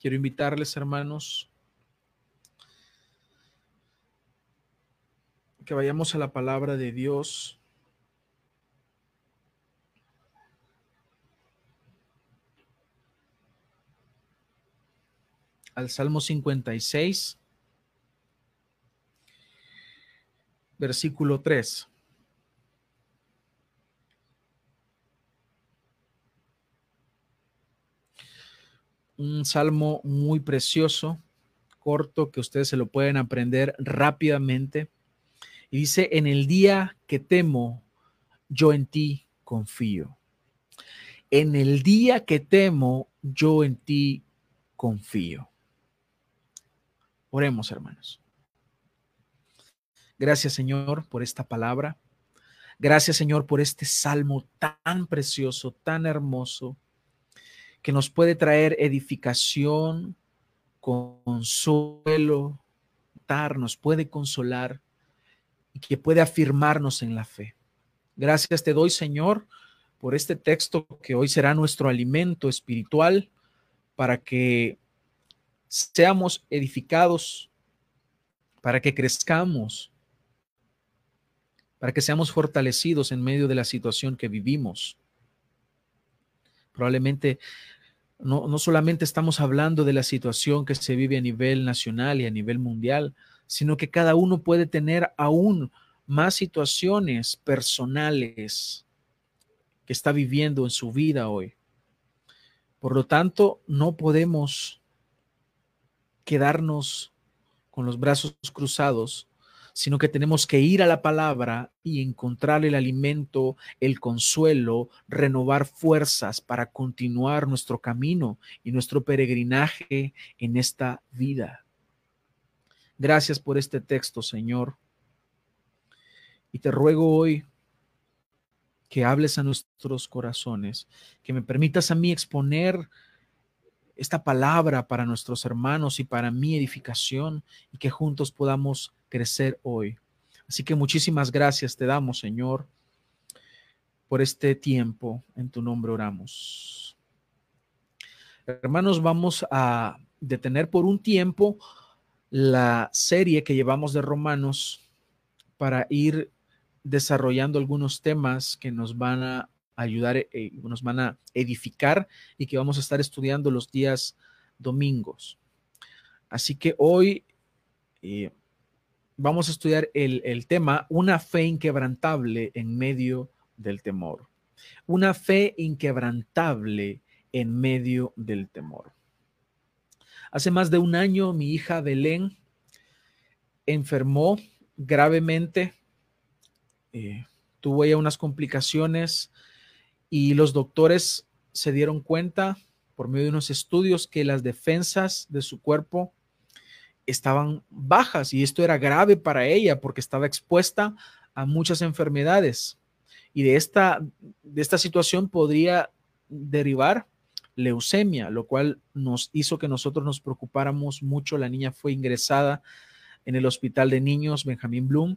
quiero invitarles, hermanos, que vayamos a la palabra de Dios. Al Salmo 56, versículo 3. Un salmo muy precioso, corto, que ustedes se lo pueden aprender rápidamente. Y dice, en el día que temo, yo en ti confío. En el día que temo, yo en ti confío. Oremos, hermanos. Gracias, Señor, por esta palabra. Gracias, Señor, por este salmo tan precioso, tan hermoso que nos puede traer edificación, consuelo, nos puede consolar y que puede afirmarnos en la fe. Gracias te doy, Señor, por este texto que hoy será nuestro alimento espiritual para que seamos edificados, para que crezcamos, para que seamos fortalecidos en medio de la situación que vivimos. Probablemente no, no solamente estamos hablando de la situación que se vive a nivel nacional y a nivel mundial, sino que cada uno puede tener aún más situaciones personales que está viviendo en su vida hoy. Por lo tanto, no podemos quedarnos con los brazos cruzados sino que tenemos que ir a la palabra y encontrar el alimento, el consuelo, renovar fuerzas para continuar nuestro camino y nuestro peregrinaje en esta vida. Gracias por este texto, Señor. Y te ruego hoy que hables a nuestros corazones, que me permitas a mí exponer esta palabra para nuestros hermanos y para mi edificación y que juntos podamos crecer hoy. Así que muchísimas gracias te damos, Señor, por este tiempo. En tu nombre oramos. Hermanos, vamos a detener por un tiempo la serie que llevamos de Romanos para ir desarrollando algunos temas que nos van a ayudar, eh, nos van a edificar y que vamos a estar estudiando los días domingos. Así que hoy eh, vamos a estudiar el, el tema Una fe inquebrantable en medio del temor. Una fe inquebrantable en medio del temor. Hace más de un año mi hija Belén enfermó gravemente, eh, tuvo ya unas complicaciones y los doctores se dieron cuenta por medio de unos estudios que las defensas de su cuerpo estaban bajas y esto era grave para ella porque estaba expuesta a muchas enfermedades y de esta, de esta situación podría derivar leucemia, lo cual nos hizo que nosotros nos preocupáramos mucho. La niña fue ingresada en el hospital de niños Benjamín Bloom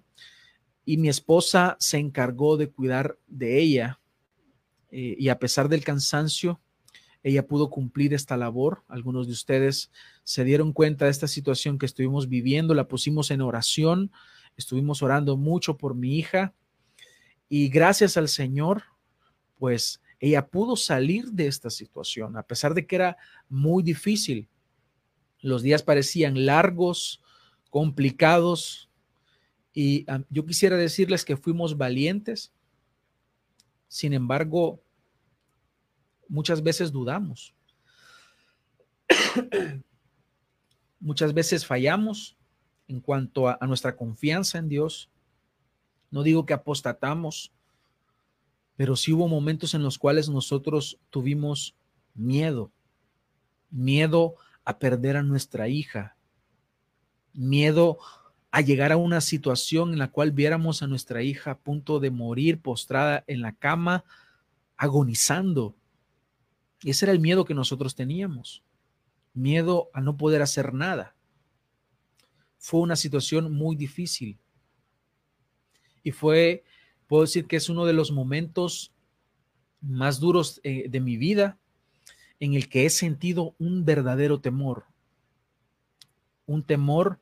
y mi esposa se encargó de cuidar de ella eh, y a pesar del cansancio, ella pudo cumplir esta labor. Algunos de ustedes se dieron cuenta de esta situación que estuvimos viviendo, la pusimos en oración, estuvimos orando mucho por mi hija y gracias al Señor, pues ella pudo salir de esta situación, a pesar de que era muy difícil. Los días parecían largos, complicados, y ah, yo quisiera decirles que fuimos valientes. Sin embargo, muchas veces dudamos. muchas veces fallamos en cuanto a, nuestra confianza en Dios. No digo que apostatamos, pero sí hubo momentos en los cuales nosotros tuvimos miedo, miedo a perder a nuestra hija, miedo a llegar a una situación en la cual viéramos a nuestra hija a punto de morir postrada en la cama, agonizando. Y ese era el miedo que nosotros teníamos. Miedo a no poder hacer nada. Fue una situación muy difícil. Y fue, puedo decir que es uno de los momentos más duros eh, de mi vida, en el que he sentido un verdadero temor, un temor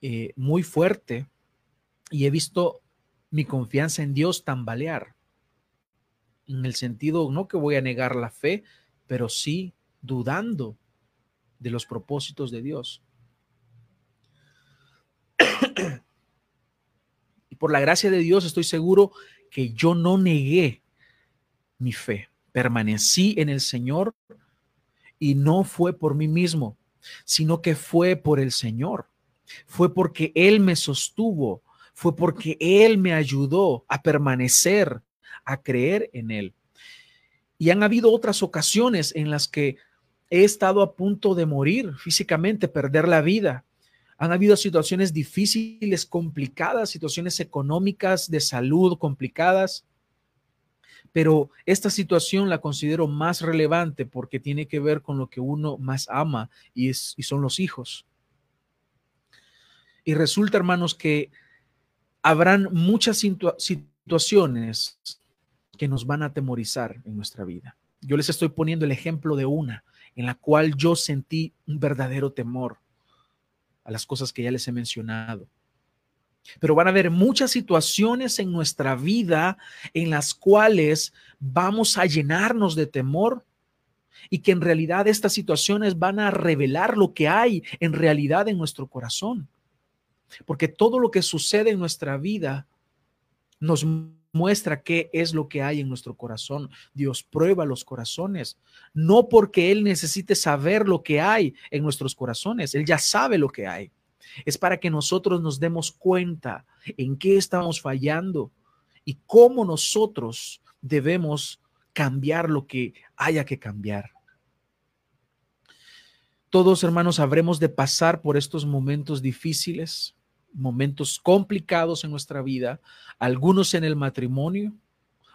eh, muy fuerte y he visto mi confianza en Dios tambalear, en el sentido no que voy a negar la fe, pero sí dudando de los propósitos de Dios. y por la gracia de Dios estoy seguro que yo no negué mi fe, permanecí en el Señor y no fue por mí mismo, sino que fue por el Señor. Fue porque Él me sostuvo, fue porque Él me ayudó a permanecer, a creer en Él. Y han habido otras ocasiones en las que he estado a punto de morir físicamente, perder la vida. Han habido situaciones difíciles, complicadas, situaciones económicas, de salud complicadas. Pero esta situación la considero más relevante porque tiene que ver con lo que uno más ama y, es, y son los hijos. Y resulta, hermanos, que habrán muchas situaciones que nos van a atemorizar en nuestra vida. Yo les estoy poniendo el ejemplo de una en la cual yo sentí un verdadero temor a las cosas que ya les he mencionado. Pero van a haber muchas situaciones en nuestra vida en las cuales vamos a llenarnos de temor y que en realidad estas situaciones van a revelar lo que hay en realidad en nuestro corazón. Porque todo lo que sucede en nuestra vida nos muestra qué es lo que hay en nuestro corazón. Dios prueba los corazones, no porque Él necesite saber lo que hay en nuestros corazones, Él ya sabe lo que hay. Es para que nosotros nos demos cuenta en qué estamos fallando y cómo nosotros debemos cambiar lo que haya que cambiar. Todos, hermanos, habremos de pasar por estos momentos difíciles, momentos complicados en nuestra vida, algunos en el matrimonio,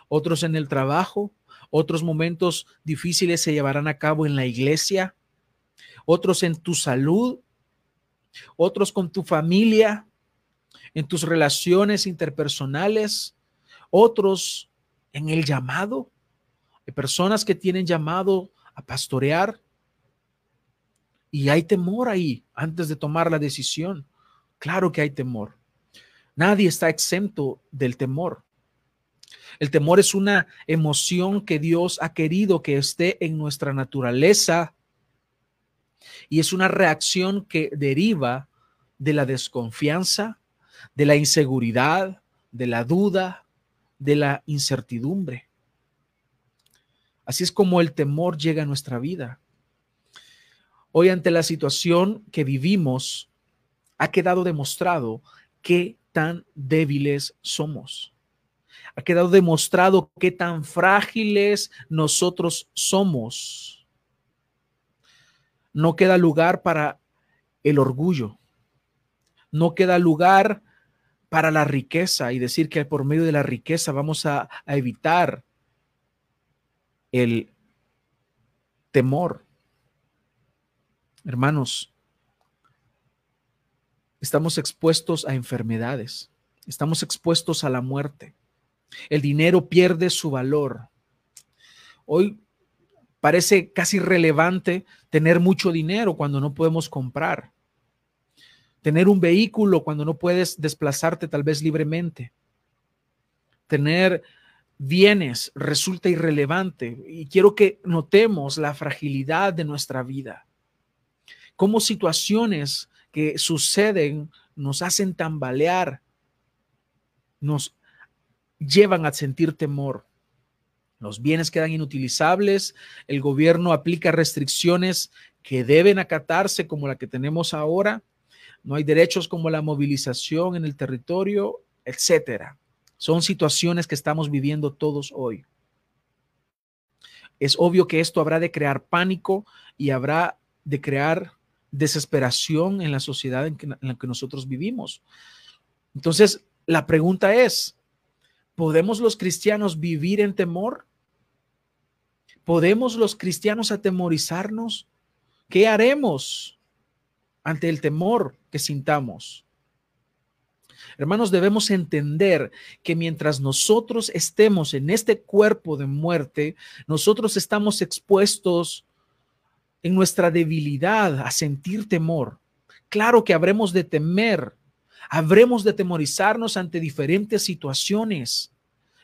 otros en el trabajo, otros momentos difíciles se llevarán a cabo en la iglesia, otros en tu salud, otros con tu familia, en tus relaciones interpersonales, otros en el llamado. Hay personas que tienen llamado a pastorear y hay temor ahí antes de tomar la decisión. Claro que hay temor. Nadie está exento del temor. El temor es una emoción que Dios ha querido que esté en nuestra naturaleza y es una reacción que deriva de la desconfianza, de la inseguridad, de la duda, de la incertidumbre. Así es como el temor llega a nuestra vida. Hoy ante la situación que vivimos, ha quedado demostrado qué tan débiles somos. Ha quedado demostrado qué tan frágiles nosotros somos. No queda lugar para el orgullo. No queda lugar para la riqueza y decir que por medio de la riqueza vamos a, a evitar el temor. Hermanos, estamos expuestos a enfermedades, estamos expuestos a la muerte. El dinero pierde su valor. Hoy parece casi relevante tener mucho dinero cuando no podemos comprar. Tener un vehículo cuando no puedes desplazarte tal vez libremente. Tener bienes resulta irrelevante. Y quiero que notemos la fragilidad de nuestra vida. Cómo situaciones que suceden nos hacen tambalear, nos llevan a sentir temor. Los bienes quedan inutilizables, el gobierno aplica restricciones que deben acatarse como la que tenemos ahora, no hay derechos como la movilización en el territorio, etcétera. Son situaciones que estamos viviendo todos hoy. Es obvio que esto habrá de crear pánico y habrá de crear desesperación en la sociedad en, la que nosotros vivimos. Entonces, la pregunta es, ¿podemos los cristianos vivir en temor? ¿Podemos los cristianos atemorizarnos? ¿Qué haremos ante el temor que sintamos? Hermanos, debemos entender que mientras nosotros estemos en este cuerpo de muerte, nosotros estamos expuestos en nuestra debilidad a sentir temor. Claro que habremos de temer, habremos de temorizarnos ante diferentes situaciones,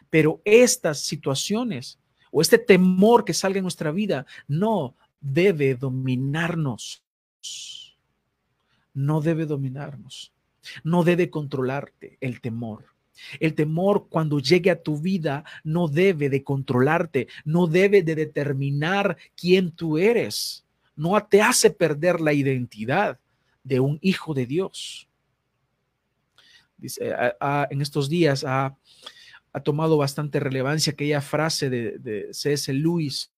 pero estas situaciones o este temor que salga en nuestra vida no debe dominarnos. No debe dominarnos. No debe controlarte el temor. El temor cuando llegue a tu vida no debe de controlarte, no debe de determinar quién tú eres. No te hace perder la identidad de un hijo de Dios. Dice, en estos días ha, tomado bastante relevancia aquella frase de, de C.S. Lewis,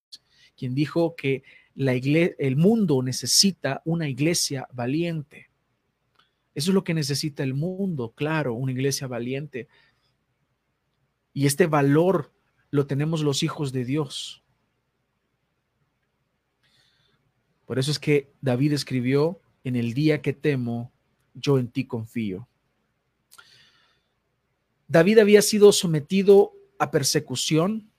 quien dijo que la el mundo necesita una iglesia valiente. Eso es lo que necesita el mundo, claro, una iglesia valiente. Y este valor lo tenemos los hijos de Dios. Por eso es que David escribió, en el día que temo, yo en ti confío. David había sido sometido a persecución.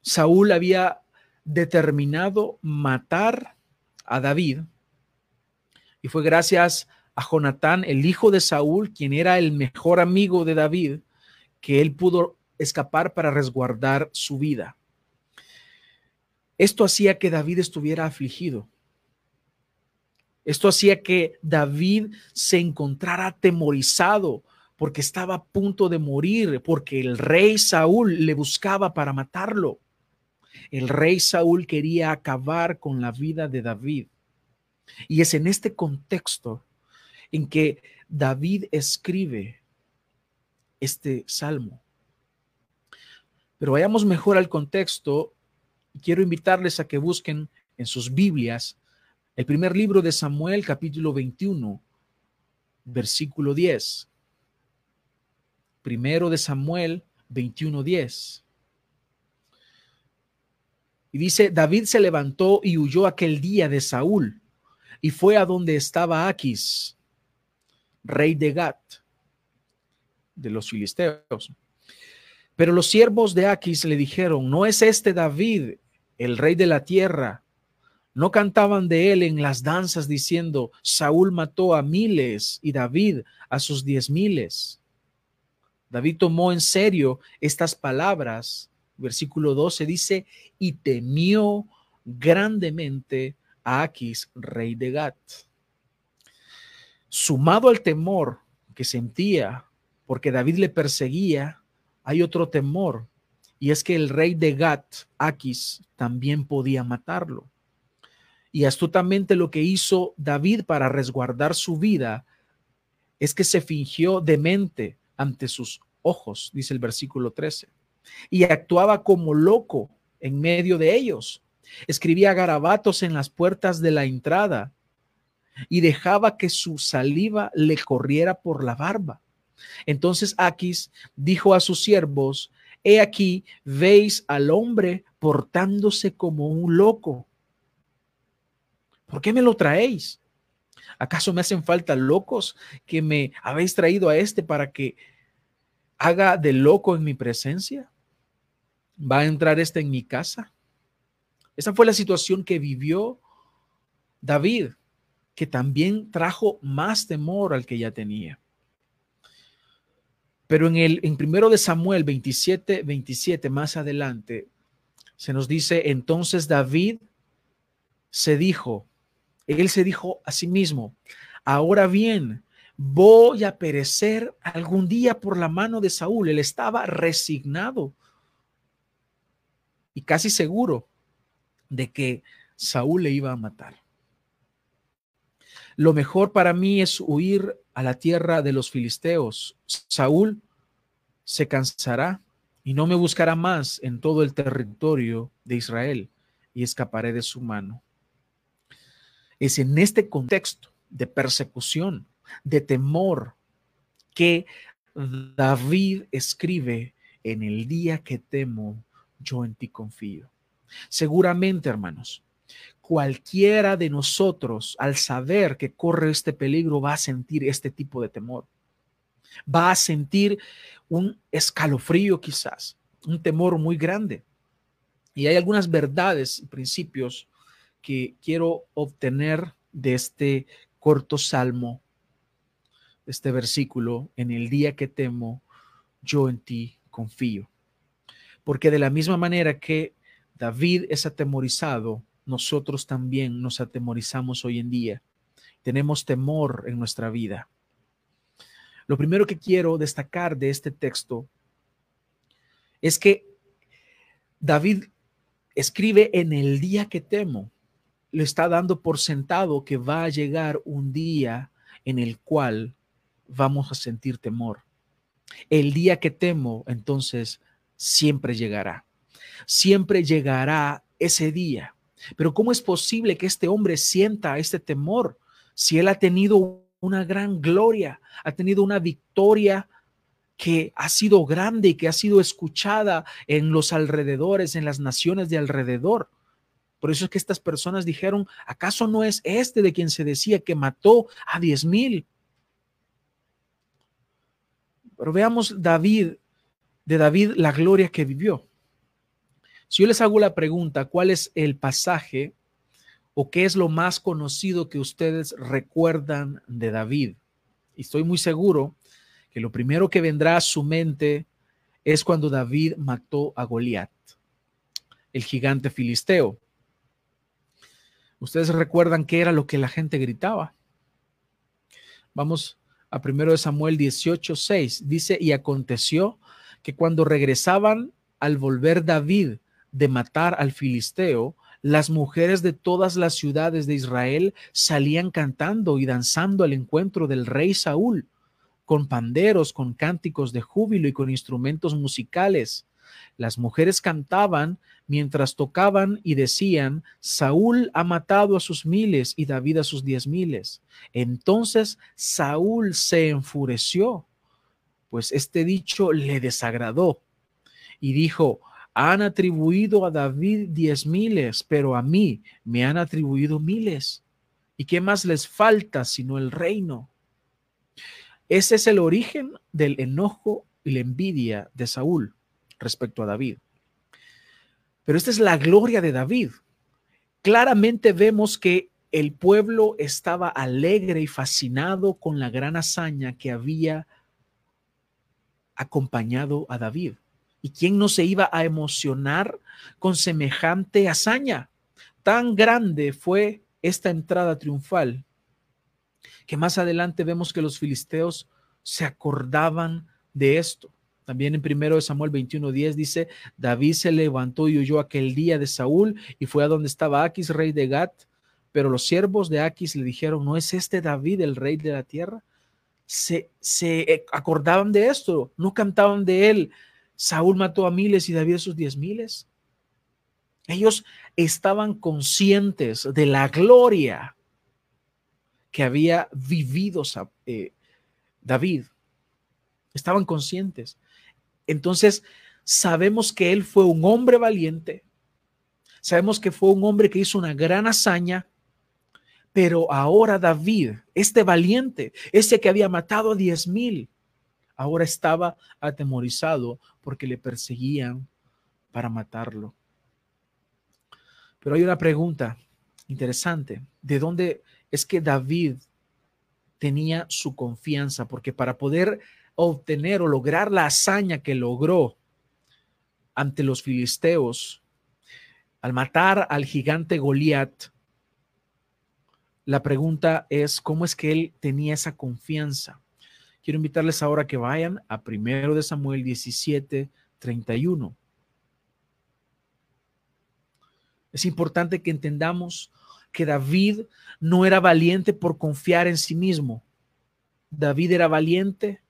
Saúl había determinado matar a David. Y fue gracias a Jonatán, el hijo de Saúl, quien era el mejor amigo de David, que él pudo escapar para resguardar su vida. Esto hacía que David estuviera afligido. Esto hacía que David se encontrara atemorizado porque estaba a punto de morir, porque el rey Saúl le buscaba para matarlo. El rey Saúl quería acabar con la vida de David. Y es en este contexto en que David escribe este salmo. Pero vayamos mejor al contexto. Quiero invitarles a que busquen en sus Biblias el primer libro de Samuel, capítulo 21, versículo 10. Primero de Samuel 21, 10. Y dice, David se levantó y huyó aquel día de Saúl y fue a donde estaba Aquis, rey de Gat, de los filisteos. Pero los siervos de Aquis le dijeron, ¿no es este David, el rey de la tierra? No cantaban de él en las danzas diciendo, Saúl mató a miles y David a sus diez miles. David tomó en serio estas palabras. Versículo 12 dice, y temió grandemente a Aquis, rey de Gat sumado al temor que sentía porque David le perseguía, hay otro temor, y es que el rey de Gat, Aquis, también podía matarlo. Y astutamente lo que hizo David para resguardar su vida es que se fingió demente ante sus ojos, dice el versículo 13, y actuaba como loco en medio de ellos. Escribía garabatos en las puertas de la entrada y dejaba que su saliva le corriera por la barba. Entonces Aquis dijo a sus siervos, he aquí, veis al hombre portándose como un loco. ¿Por qué me lo traéis? ¿Acaso me hacen falta locos que me habéis traído a este para que haga de loco en mi presencia? ¿Va a entrar este en mi casa? Esa fue la situación que vivió David que también trajo más temor al que ya tenía. Pero en el en primero de Samuel 27, 27 más adelante se nos dice, entonces David se dijo, él se dijo a sí mismo, ahora bien, voy a perecer algún día por la mano de Saúl. Él estaba resignado y casi seguro de que Saúl le iba a matar. Lo mejor para mí es huir a la tierra de los filisteos. Saúl se cansará y no me buscará más en todo el territorio de Israel y escaparé de su mano. Es en este contexto de persecución, de temor, que David escribe, en el día que temo, yo en ti confío. Seguramente, hermanos, cualquiera de nosotros, al saber que corre este peligro, va a sentir este tipo de temor. Va a sentir un escalofrío quizás, un temor muy grande. Y hay algunas verdades y principios que quiero obtener de este corto salmo, este versículo, en el día que temo, yo en ti confío. Porque de la misma manera que David es atemorizado, nosotros también nos atemorizamos hoy en día. Tenemos temor en nuestra vida. Lo primero que quiero destacar de este texto es que David escribe en el día que temo. Le está dando por sentado que va a llegar un día en el cual vamos a sentir temor. El día que temo, entonces, siempre llegará. Siempre llegará ese día. Pero ¿cómo es posible que este hombre sienta este temor si él ha tenido una gran gloria, ha tenido una victoria que ha sido grande y que ha sido escuchada en los alrededores, en las naciones de alrededor? Por eso es que estas personas dijeron, ¿acaso no es este de quien se decía que mató a diez mil? Pero veamos David, de David la gloria que vivió. Si yo les hago la pregunta, ¿cuál es el pasaje o qué es lo más conocido que ustedes recuerdan de David? Y estoy muy seguro que lo primero que vendrá a su mente es cuando David mató a Goliat, el gigante filisteo. Ustedes recuerdan qué era lo que la gente gritaba. Vamos a primero de Samuel 18, 6. Dice, y aconteció que cuando regresaban al volver David de matar al filisteo, las mujeres de todas las ciudades de Israel salían cantando y danzando al encuentro del rey Saúl, con panderos, con cánticos de júbilo y con instrumentos musicales. Las mujeres cantaban mientras tocaban y decían, Saúl ha matado a sus miles y David a sus diez miles. Entonces Saúl se enfureció, pues este dicho le desagradó y dijo, han atribuido a David diez miles, pero a mí me han atribuido miles. ¿Y qué más les falta sino el reino? Ese es el origen del enojo y la envidia de Saúl respecto a David. Pero esta es la gloria de David. Claramente vemos que el pueblo estaba alegre y fascinado con la gran hazaña que había acompañado a David. ¿Y quién no se iba a emocionar con semejante hazaña? Tan grande fue esta entrada triunfal que más adelante vemos que los filisteos se acordaban de esto. También en primero de Samuel 21:10 dice, David se levantó y huyó aquel día de Saúl y fue a donde estaba Aquis, rey de Gat. Pero los siervos de Aquis le dijeron, ¿no es este David el rey de la tierra? Se, se acordaban de esto, no cantaban de él, Saúl mató a miles y David a sus diez miles. Ellos estaban conscientes de la gloria que había vivido eh, David. Estaban conscientes. Entonces, sabemos que él fue un hombre valiente. Sabemos que fue un hombre que hizo una gran hazaña. Pero ahora David, este valiente, ese que había matado a diez mil, ahora estaba atemorizado porque le perseguían para matarlo. Pero hay una pregunta interesante. ¿De dónde es que David tenía su confianza? Porque para poder obtener o lograr la hazaña que logró ante los filisteos, al matar al gigante Goliat, la pregunta es, ¿cómo es que él tenía esa confianza? Quiero invitarles ahora que vayan a primero de Samuel 17, 31. Es importante que entendamos que David no era valiente por confiar en sí mismo. David era valiente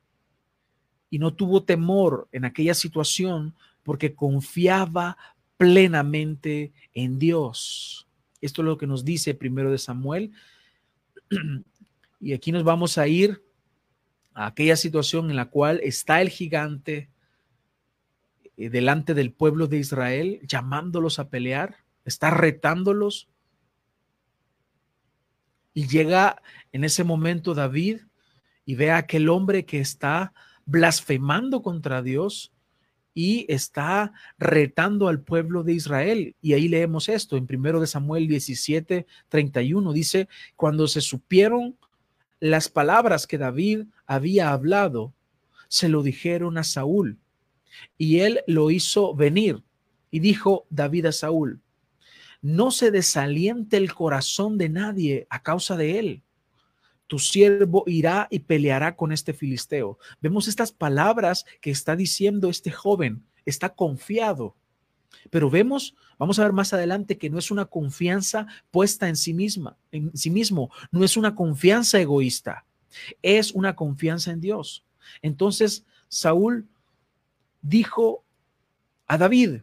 y no tuvo temor en aquella situación porque confiaba plenamente en Dios. Esto es lo que nos dice primero de Samuel. Y aquí nos vamos a ir aquella situación en la cual está el gigante eh, delante del pueblo de Israel, llamándolos a pelear, está retándolos. Y llega en ese momento David y ve a aquel hombre que está blasfemando contra Dios y está retando al pueblo de Israel. Y ahí leemos esto en primero de Samuel 17, 31. Dice, cuando se supieron las palabras que David había hablado, se lo dijeron a Saúl y él lo hizo venir y dijo David a Saúl, no se desaliente el corazón de nadie a causa de él. Tu siervo irá y peleará con este filisteo. Vemos estas palabras que está diciendo este joven. Está confiado. Pero vemos, vamos a ver más adelante que no es una confianza puesta en sí misma, en sí mismo, no es una confianza egoísta, es una confianza en Dios. Entonces, Saúl dijo a David,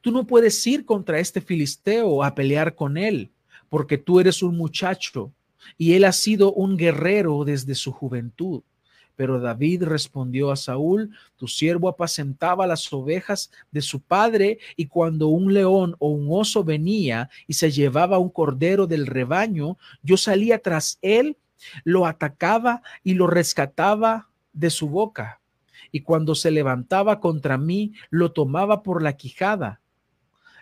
Tú no puedes ir contra este filisteo a pelear con él, porque tú eres un muchacho y él ha sido un guerrero desde su juventud. Pero David respondió a Saúl, tu siervo apacentaba las ovejas de su padre, y cuando un león o un oso venía y se llevaba un cordero del rebaño, yo salía tras él, lo atacaba y lo rescataba de su boca y cuando se levantaba contra mí, lo tomaba por la quijada,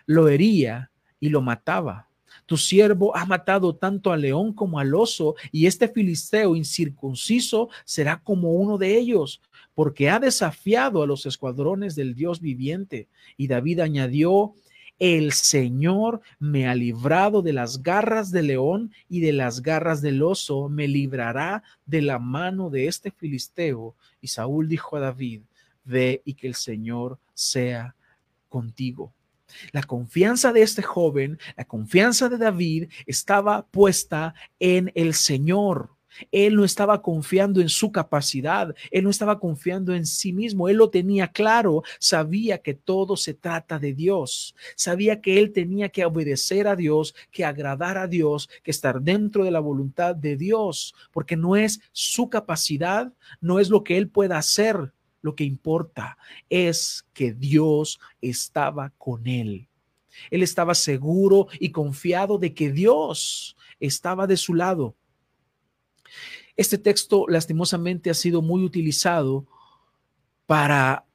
lo hería y lo mataba. Tu siervo ha matado tanto al león como al oso, y este filisteo incircunciso será como uno de ellos, porque ha desafiado a los escuadrones del Dios viviente. Y David añadió, el Señor me ha librado de las garras del león y de las garras del oso, me librará de la mano de este filisteo. Y Saúl dijo a David, ve y que el Señor sea contigo. La confianza de este joven, la confianza de David estaba puesta en el Señor. Él no estaba confiando en su capacidad, él no estaba confiando en sí mismo, él lo tenía claro, sabía que todo se trata de Dios, sabía que él tenía que obedecer a Dios, que agradar a Dios, que estar dentro de la voluntad de Dios, porque no es su capacidad, no es lo que él pueda hacer, lo que importa es que Dios estaba con él. Él estaba seguro y confiado de que Dios estaba de su lado este texto lastimosamente ha sido muy utilizado para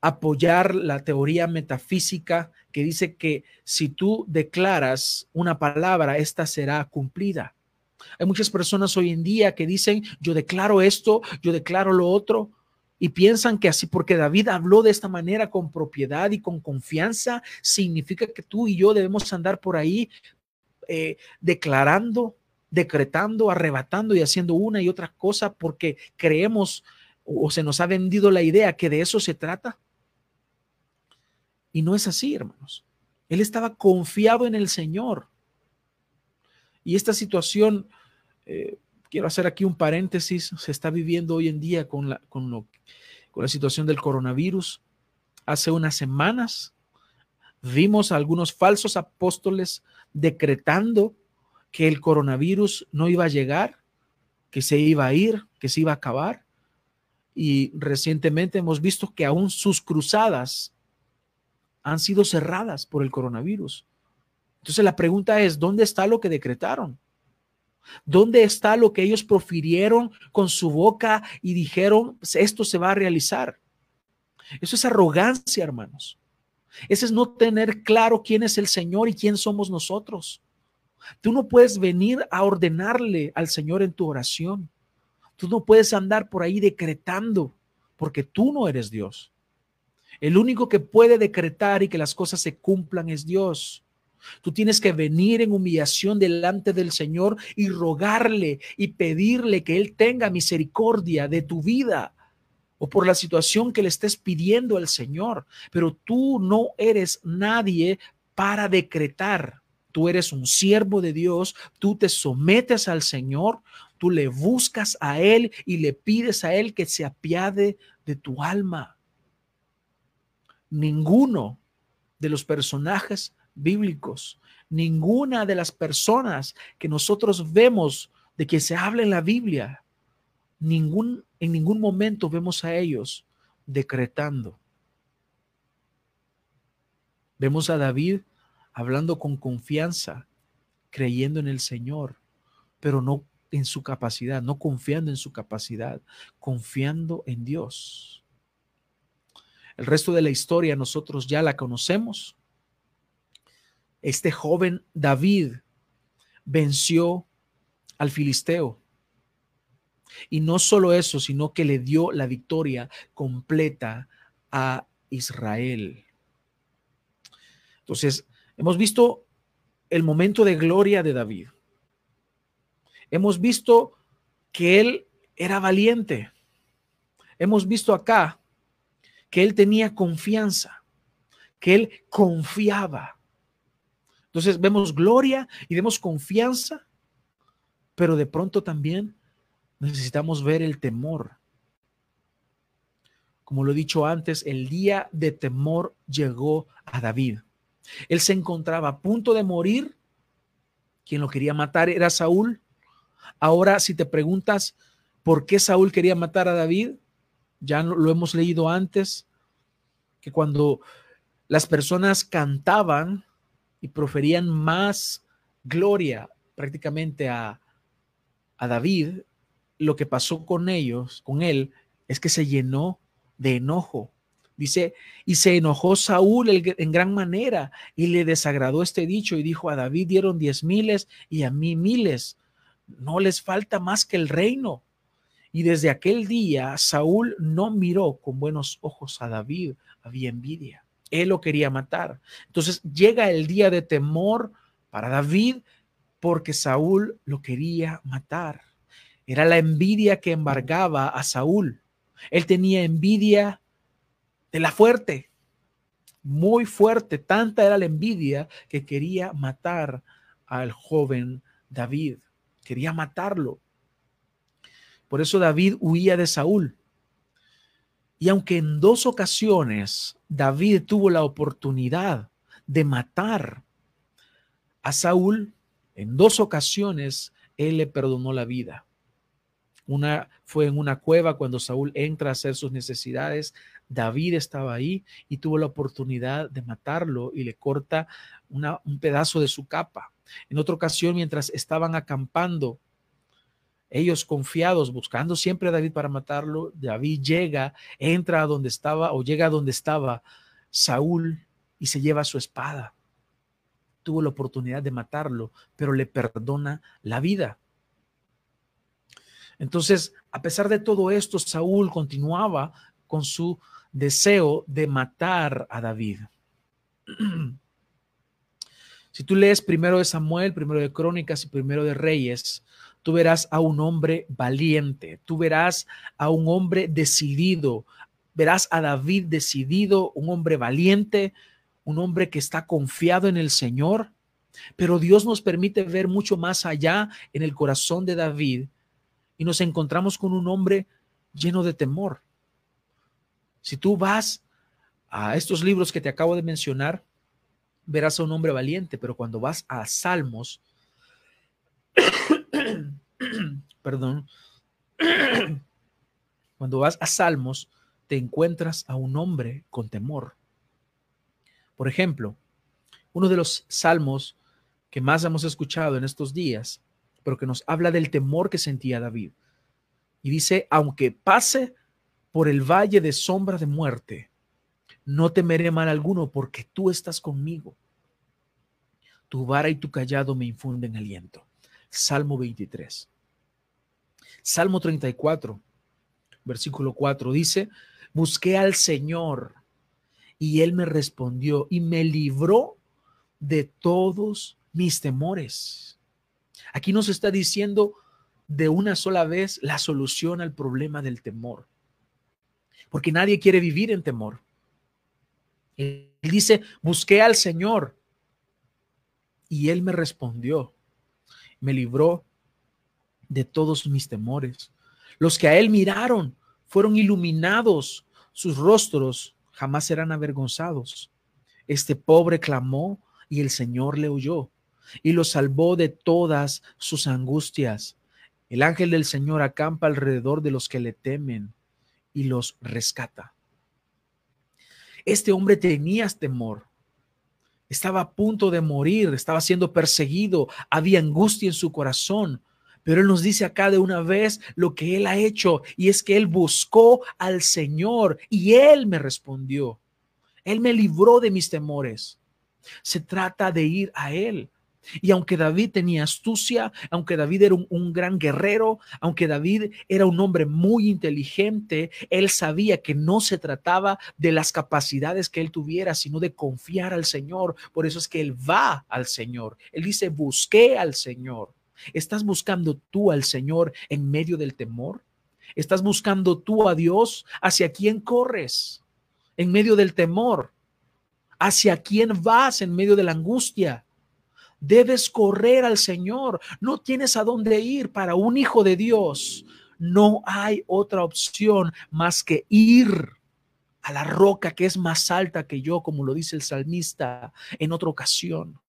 apoyar la teoría metafísica que dice que si tú declaras una palabra, esta será cumplida. Hay muchas personas hoy en día que dicen, yo declaro esto, yo declaro lo otro, y piensan que así porque David habló de esta manera con propiedad y con confianza, significa que tú y yo debemos andar por ahí eh, declarando decretando, arrebatando y haciendo una y otra cosa porque creemos o se nos ha vendido la idea que de eso se trata. Y no es así, hermanos. Él estaba confiado en el Señor. Y esta situación, eh, quiero hacer aquí un paréntesis, se está viviendo hoy en día con la, con, lo, con la situación del coronavirus. Hace unas semanas vimos a algunos falsos apóstoles decretando que el coronavirus no iba a llegar, que se iba a ir, que se iba a acabar. Y recientemente hemos visto que aún sus cruzadas han sido cerradas por el coronavirus. Entonces la pregunta es, ¿dónde está lo que decretaron? ¿Dónde está lo que ellos profirieron con su boca y dijeron, pues, esto se va a realizar? Eso es arrogancia, hermanos. Ese es no tener claro quién es el Señor y quién somos nosotros. Tú no puedes venir a ordenarle al Señor en tu oración. Tú no puedes andar por ahí decretando, porque tú no eres Dios. El único que puede decretar y que las cosas se cumplan es Dios. Tú tienes que venir en humillación delante del Señor y rogarle y pedirle que Él tenga misericordia de tu vida o por la situación que le estés pidiendo al Señor. Pero tú no eres nadie para decretar tú eres un siervo de Dios, tú te sometes al Señor, tú le buscas a Él y le pides a Él que se apiade de tu alma. Ninguno de los personajes bíblicos, ninguna de las personas que nosotros vemos de que se habla en la Biblia, ningún, en ningún momento vemos a ellos decretando. Vemos a David hablando con confianza, creyendo en el Señor, pero no en su capacidad, no confiando en su capacidad, confiando en Dios. El resto de la historia nosotros ya la conocemos. Este joven David venció al filisteo. Y no solo eso, sino que le dio la victoria completa a Israel. Entonces, hemos visto el momento de gloria de David. Hemos visto que él era valiente. Hemos visto acá que él tenía confianza, que él confiaba. Entonces vemos gloria y vemos confianza, pero de pronto también necesitamos ver el temor. Como lo he dicho antes, el día de temor llegó a David. Él se encontraba a punto de morir. Quien lo quería matar era Saúl. Ahora, si te preguntas por qué Saúl quería matar a David, ya lo hemos leído antes, que cuando las personas cantaban y proferían más gloria prácticamente a, a David, lo que pasó con ellos, con él, es que se llenó de enojo. Dice, y se enojó Saúl en gran manera y le desagradó este dicho y dijo, a David dieron diez miles y a mí miles. No les falta más que el reino. Y desde aquel día Saúl no miró con buenos ojos a David, había envidia. Él lo quería matar. Entonces llega el día de temor para David porque Saúl lo quería matar. Era la envidia que embargaba a Saúl. Él tenía envidia la fuerte, muy fuerte. Tanta era la envidia que quería matar al joven David. Quería matarlo. Por eso David huía de Saúl. Y aunque en dos ocasiones David tuvo la oportunidad de matar a Saúl, en dos ocasiones él le perdonó la vida. Una fue en una cueva cuando Saúl entra a hacer sus necesidades. David estaba ahí y tuvo la oportunidad de matarlo y le corta un pedazo de su capa. En otra ocasión, mientras estaban acampando, ellos confiados, buscando siempre a David para matarlo, David llega, entra a donde estaba o llega a donde estaba Saúl y se lleva su espada. Tuvo la oportunidad de matarlo, pero le perdona la vida. Entonces, a pesar de todo esto, Saúl continuaba con su deseo de matar a David. Si tú lees primero de Samuel, primero de Crónicas y primero de Reyes, tú verás a un hombre valiente, tú verás a un hombre decidido, verás a David decidido, un hombre valiente, un hombre que está confiado en el Señor. Pero Dios nos permite ver mucho más allá en el corazón de David y nos encontramos con un hombre lleno de temor. Si tú vas a estos libros que te acabo de mencionar, verás a un hombre valiente, pero cuando vas a Salmos, perdón, cuando vas a Salmos, te encuentras a un hombre con temor. Por ejemplo, uno de los salmos que más hemos escuchado en estos días pero que nos habla del temor que sentía David. Y dice, aunque pase por el valle de sombra de muerte, no temeré mal alguno porque tú estás conmigo. Tu vara y tu callado me infunden aliento. Salmo 23. Salmo 34, versículo 4 dice, busqué al Señor y Él me respondió y me libró de todos mis temores. Aquí nos está diciendo de una sola vez la solución al problema del temor. Porque nadie quiere vivir en temor. Él dice, busqué al Señor y Él me respondió, me libró de todos mis temores. Los que a Él miraron fueron iluminados, sus rostros jamás serán avergonzados. Este pobre clamó y el Señor le oyó y lo salvó de todas sus angustias. El ángel del Señor acampa alrededor de los que le temen y los rescata. Este hombre tenía temor. Estaba a punto de morir, estaba siendo perseguido, había angustia en su corazón, Pero Él nos dice acá de una vez lo que Él ha hecho y es que Él buscó al Señor y Él me respondió. Él me libró de mis temores. Se trata de ir a Él. Y aunque David tenía astucia, aunque David era un, gran guerrero, aunque David era un hombre muy inteligente, él sabía que no se trataba de las capacidades que él tuviera, sino de confiar al Señor. Por eso es que él va al Señor. Él dice, busqué al Señor. ¿Estás buscando tú al Señor en medio del temor? ¿Estás buscando tú a Dios? ¿Hacia quién corres en medio del temor? ¿Hacia quién vas en medio de la angustia? Debes correr al Señor. No tienes a dónde ir para un hijo de Dios. No hay otra opción más que ir a la roca que es más alta que yo, como lo dice el salmista en otra ocasión.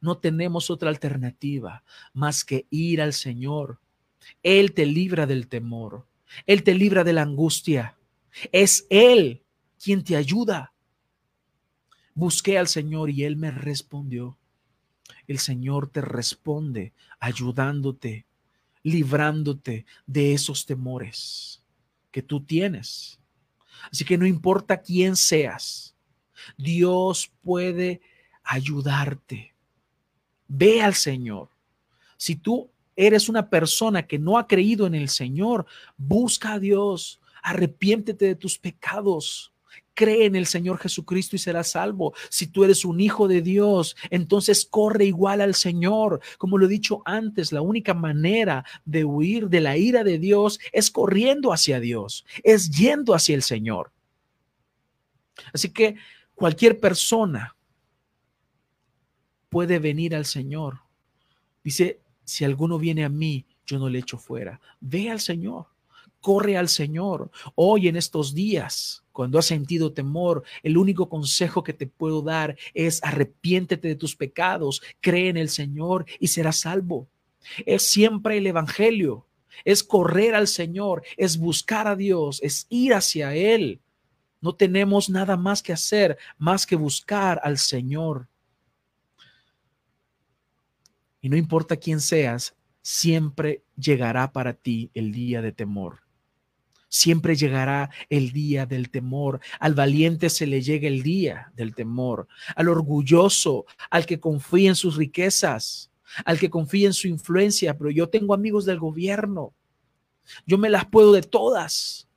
No tenemos otra alternativa más que ir al Señor. Él te libra del temor. Él te libra de la angustia. Es Él quien te ayuda. Busqué al Señor y Él me respondió. El Señor te responde ayudándote, librándote de esos temores que tú tienes. Así que no importa quién seas, Dios puede ayudarte. Ve al Señor. Si tú eres una persona que no ha creído en el Señor, busca a Dios, arrepiéntete de tus pecados cree en el Señor Jesucristo y serás salvo. Si tú eres un hijo de Dios, entonces corre igual al Señor. Como lo he dicho antes, la única manera de huir de la ira de Dios es corriendo hacia Dios, es yendo hacia el Señor. Así que cualquier persona puede venir al Señor. Dice, si alguno viene a mí, yo no le echo fuera. Ve al Señor corre al Señor. Hoy en estos días, cuando has sentido temor, el único consejo que te puedo dar es arrepiéntete de tus pecados, cree en el Señor y serás salvo. Es siempre el Evangelio, es correr al Señor, es buscar a Dios, es ir hacia Él. No tenemos nada más que hacer más que buscar al Señor. Y no importa quién seas, siempre llegará para ti el día de temor. Siempre llegará el día del temor. Al valiente se le llega el día del temor. Al orgulloso, al que confía en sus riquezas, al que confía en su influencia. Pero yo tengo amigos del gobierno. Yo me las puedo de todas.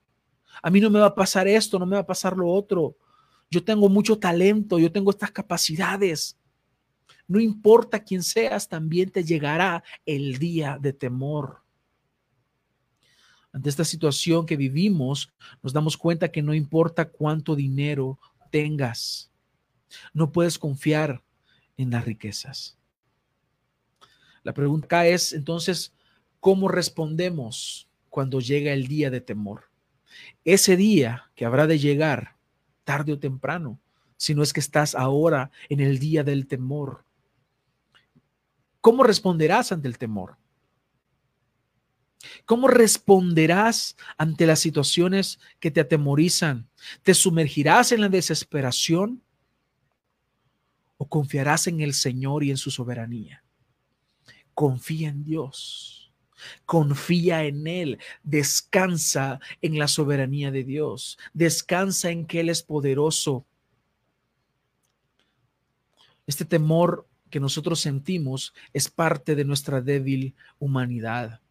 A mí no me va a pasar esto, no me va a pasar lo otro. Yo tengo mucho talento, yo tengo estas capacidades. No importa quién seas, también te llegará el día de temor. Ante esta situación que vivimos, nos damos cuenta que no importa cuánto dinero tengas, no puedes confiar en las riquezas. La pregunta es entonces, ¿cómo respondemos cuando llega el día de temor? Ese día que habrá de llegar tarde o temprano, si no es que estás ahora en el día del temor. ¿Cómo responderás ante el temor? ¿Cómo responderás ante las situaciones que te atemorizan? ¿Te sumergirás en la desesperación o confiarás en el Señor y en su soberanía? Confía en Dios. Confía en Él, descansa en la soberanía de Dios, descansa en que Él es poderoso. Este temor que nosotros sentimos es parte de nuestra débil humanidad.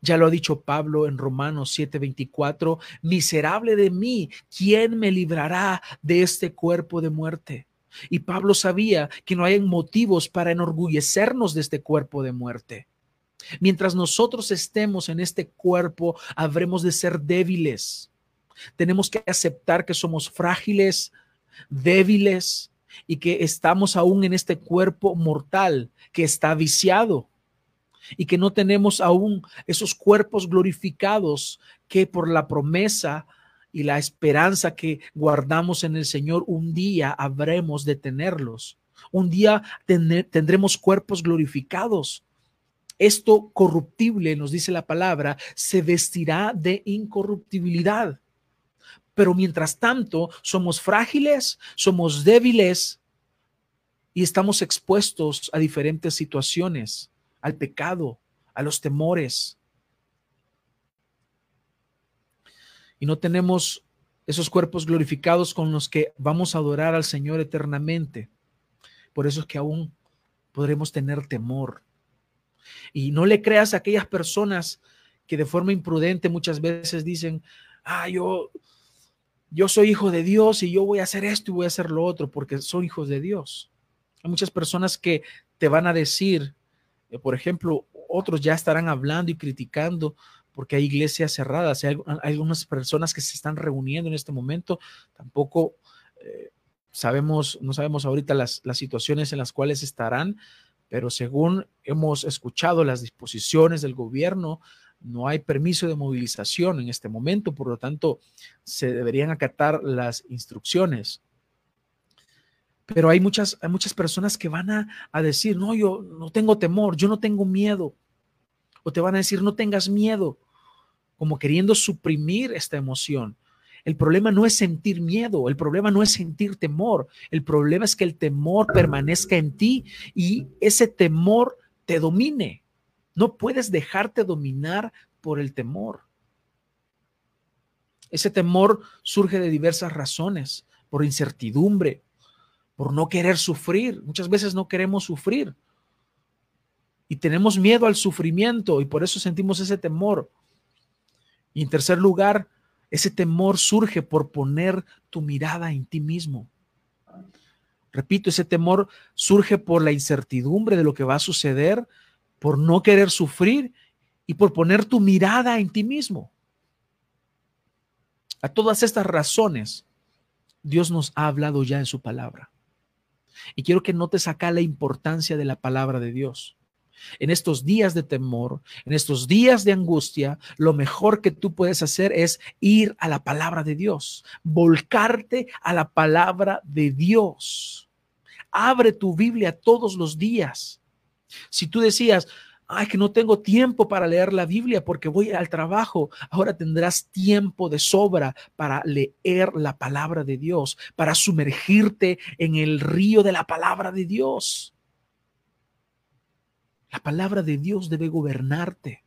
Ya lo ha dicho Pablo en Romanos 7:24, miserable de mí, ¿quién me librará de este cuerpo de muerte? Y Pablo sabía que no hay motivos para enorgullecernos de este cuerpo de muerte. Mientras nosotros estemos en este cuerpo, habremos de ser débiles. Tenemos que aceptar que somos frágiles, débiles y que estamos aún en este cuerpo mortal que está viciado y que no tenemos aún esos cuerpos glorificados que por la promesa y la esperanza que guardamos en el Señor, un día habremos de tenerlos. Un día tendremos cuerpos glorificados. Esto corruptible, nos dice la palabra, se vestirá de incorruptibilidad. Pero mientras tanto, somos frágiles, somos débiles y estamos expuestos a diferentes situaciones al pecado, a los temores. Y no tenemos esos cuerpos glorificados con los que vamos a adorar al Señor eternamente. Por eso es que aún podremos tener temor. Y no le creas a aquellas personas que de forma imprudente muchas veces dicen, ah, yo, yo soy hijo de Dios y yo voy a hacer esto y voy a hacer lo otro porque son hijos de Dios. Hay muchas personas que te van a decir, eh, por ejemplo, otros ya estarán hablando y criticando porque hay iglesias cerradas, hay, algunas personas que se están reuniendo en este momento, tampoco eh, sabemos, no sabemos ahorita las situaciones en las cuales estarán, pero según hemos escuchado las disposiciones del gobierno, no hay permiso de movilización en este momento, por lo tanto, se deberían acatar las instrucciones. Pero hay muchas, hay muchas personas que van a, a decir, no, yo no tengo temor, yo no tengo miedo. O te van a decir, no tengas miedo, como queriendo suprimir esta emoción. El problema no es sentir miedo, el problema no es sentir temor, el problema es que el temor permanezca en ti y ese temor te domine. No puedes dejarte dominar por el temor. Ese temor surge de diversas razones, por incertidumbre, por no querer sufrir. Muchas veces no queremos sufrir y tenemos miedo al sufrimiento y por eso sentimos ese temor. Y en tercer lugar, ese temor surge por poner tu mirada en ti mismo. Repito, ese temor surge por la incertidumbre de lo que va a suceder, por no querer sufrir y por poner tu mirada en ti mismo. A todas estas razones, Dios nos ha hablado ya en su palabra. Y quiero que notes acá la importancia de la palabra de Dios. En estos días de temor, en estos días de angustia, lo mejor que tú puedes hacer es ir a la palabra de Dios, volcarte a la palabra de Dios. Abre tu Biblia todos los días. Si tú decías, ay, que no tengo tiempo para leer la Biblia porque voy al trabajo. Ahora tendrás tiempo de sobra para leer la palabra de Dios, para sumergirte en el río de la palabra de Dios. La palabra de Dios debe gobernarte.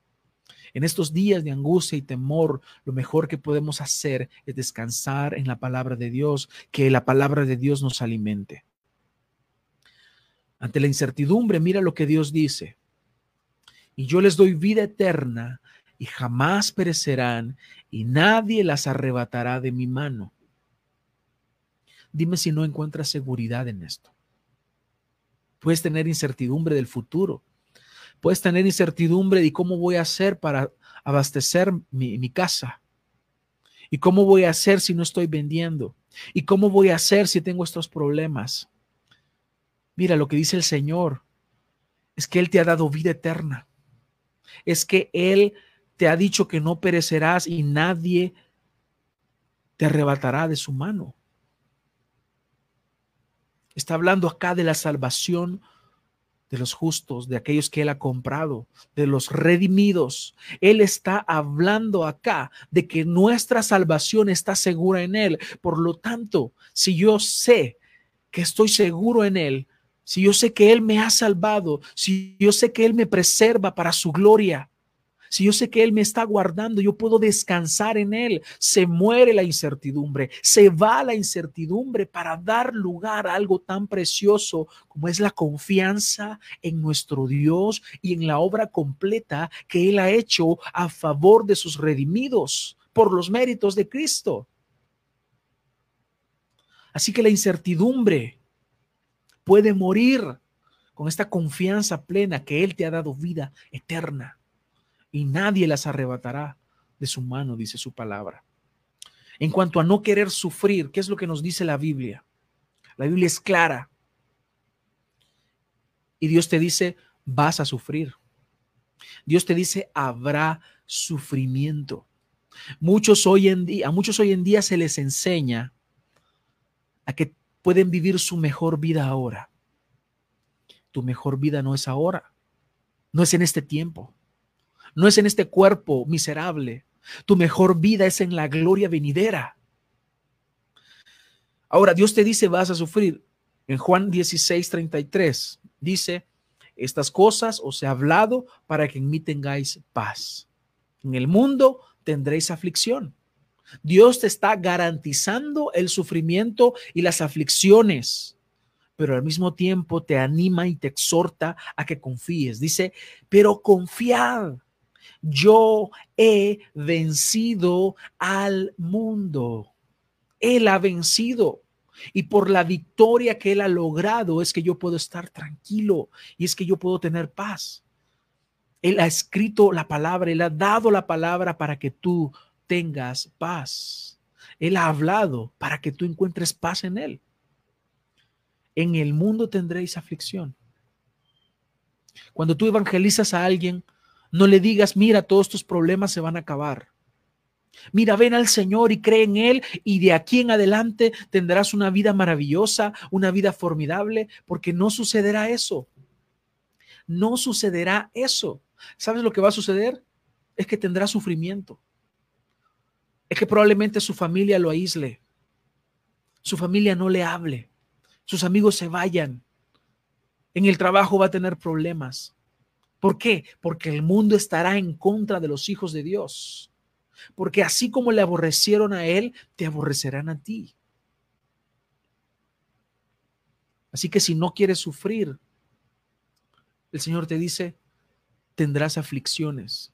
En estos días de angustia y temor, lo mejor que podemos hacer es descansar en la palabra de Dios, que la palabra de Dios nos alimente. Ante la incertidumbre, mira lo que Dios dice y yo les doy vida eterna y jamás perecerán y nadie las arrebatará de mi mano. Dime si no encuentras seguridad en esto. Puedes tener incertidumbre del futuro. Puedes tener incertidumbre de cómo voy a hacer para abastecer mi, mi casa. ¿Y cómo voy a hacer si no estoy vendiendo? ¿Y cómo voy a hacer si tengo estos problemas? Mira, lo que dice el Señor es que Él te ha dado vida eterna es que Él te ha dicho que no perecerás y nadie te arrebatará de su mano. Está hablando acá de la salvación de los justos, de aquellos que Él ha comprado, de los redimidos. Él está hablando acá de que nuestra salvación está segura en Él. Por lo tanto, si yo sé que estoy seguro en Él, si yo sé que Él me ha salvado, si yo sé que Él me preserva para su gloria, si yo sé que Él me está guardando, yo puedo descansar en Él. Se muere la incertidumbre, se va la incertidumbre para dar lugar a algo tan precioso como es la confianza en nuestro Dios y en la obra completa que Él ha hecho a favor de sus redimidos por los méritos de Cristo. Así que la incertidumbre puede morir con esta confianza plena que Él te ha dado vida eterna y nadie las arrebatará de su mano, dice su palabra. En cuanto a no querer sufrir, ¿qué es lo que nos dice la Biblia? La Biblia es clara. Y Dios te dice, vas a sufrir. Dios te dice, habrá sufrimiento. Muchos hoy en día, a muchos hoy en día se les enseña a que pueden vivir su mejor vida ahora. Tu mejor vida no es ahora, no es en este tiempo, no es en este cuerpo miserable. Tu mejor vida es en la gloria venidera. Ahora, Dios te dice, vas a sufrir. En Juan 16, 33 dice, estas cosas os he hablado para que en mí tengáis paz. En el mundo tendréis aflicción. Dios te está garantizando el sufrimiento y las aflicciones, pero al mismo tiempo te anima y te exhorta a que confíes. Dice, pero confiad, yo he vencido al mundo. Él ha vencido. Y por la victoria que Él ha logrado es que yo puedo estar tranquilo y es que yo puedo tener paz. Él ha escrito la palabra, Él ha dado la palabra para que tú tengas paz. Él ha hablado para que tú encuentres paz en Él. En el mundo tendréis aflicción. Cuando tú evangelizas a alguien, no le digas, mira, todos tus problemas se van a acabar. Mira, ven al Señor y cree en Él y de aquí en adelante tendrás una vida maravillosa, una vida formidable, porque no sucederá eso. No sucederá eso. ¿Sabes lo que va a suceder? Es que tendrá sufrimiento. Es que probablemente su familia lo aísle. Su familia no le hable. Sus amigos se vayan. En el trabajo va a tener problemas. ¿Por qué? Porque el mundo estará en contra de los hijos de Dios porque así como le aborrecieron a él, te aborrecerán a ti. Así que si no quieres sufrir, el Señor te dice, tendrás aflicciones,